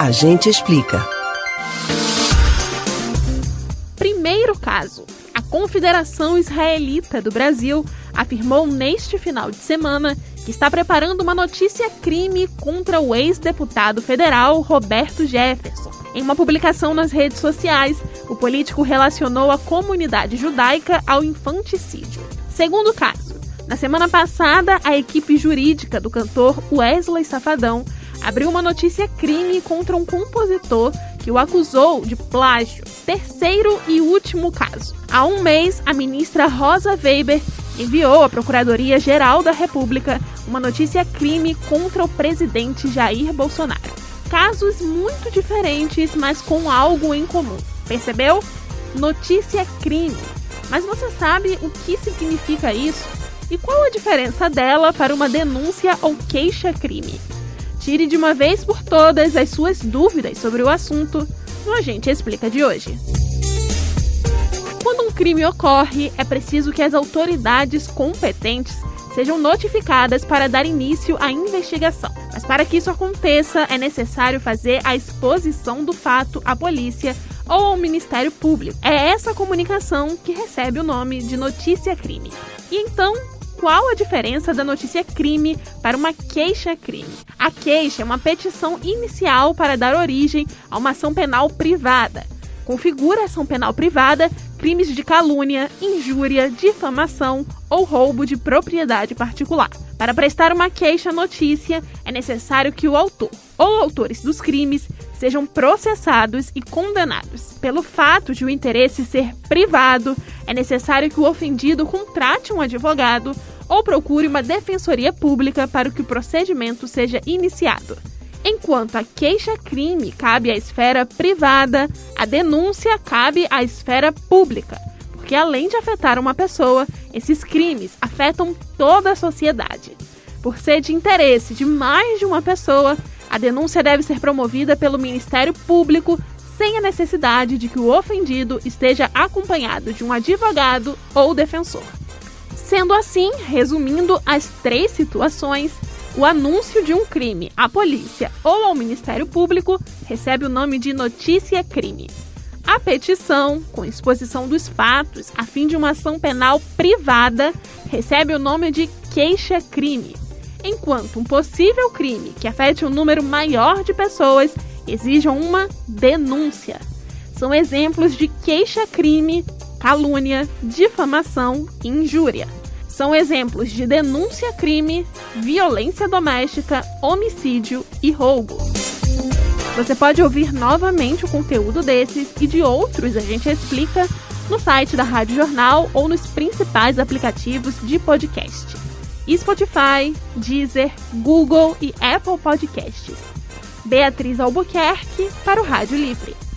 A gente explica. Primeiro caso. A Confederação Israelita do Brasil afirmou neste final de semana que está preparando uma notícia-crime contra o ex-deputado federal Roberto Jefferson. Em uma publicação nas redes sociais, o político relacionou a comunidade judaica ao infanticídio. Segundo caso, na semana passada, a equipe jurídica do cantor Wesley Safadão abriu uma notícia-crime contra um compositor que o acusou de plágio. Terceiro e último caso. Há um mês, a ministra Rosa Weber enviou à Procuradoria-Geral da República uma notícia-crime contra o presidente Jair Bolsonaro. Casos muito diferentes, mas com algo em comum. Percebeu? Notícia-crime. Mas você sabe o que significa isso? E qual a diferença dela para uma denúncia ou queixa-crime? Tire de uma vez por todas as suas dúvidas sobre o assunto no Agente Explica de hoje. Quando um crime ocorre, é preciso que as autoridades competentes sejam notificadas para dar início à investigação. Mas para que isso aconteça, é necessário fazer a exposição do fato à polícia ou ao Ministério Público. É essa comunicação que recebe o nome de notícia-crime. E então, qual a diferença da notícia crime para uma queixa-crime? A queixa é uma petição inicial para dar origem a uma ação penal privada. Configura ação penal privada crimes de calúnia, injúria, difamação ou roubo de propriedade particular. Para prestar uma queixa-notícia, é necessário que o autor ou autores dos crimes sejam processados e condenados. Pelo fato de o interesse ser privado, é necessário que o ofendido contrate um advogado ou procure uma defensoria pública para que o procedimento seja iniciado. Enquanto a queixa-crime cabe à esfera privada, a denúncia cabe à esfera pública, porque além de afetar uma pessoa, esses crimes afetam toda a sociedade. Por ser de interesse de mais de uma pessoa, a denúncia deve ser promovida pelo Ministério Público sem a necessidade de que o ofendido esteja acompanhado de um advogado ou defensor. Sendo assim, resumindo as três situações, o anúncio de um crime à polícia ou ao Ministério Público recebe o nome de notícia-crime. A petição, com exposição dos fatos a fim de uma ação penal privada, recebe o nome de queixa-crime enquanto um possível crime que afete um número maior de pessoas exijam uma denúncia. São exemplos de queixa-crime, calúnia, difamação e injúria. São exemplos de denúncia-crime, violência doméstica, homicídio e roubo. Você pode ouvir novamente o conteúdo desses e de outros a gente explica no site da Rádio Jornal ou nos principais aplicativos de podcast. Spotify, Deezer, Google e Apple Podcasts. Beatriz Albuquerque para o Rádio Livre.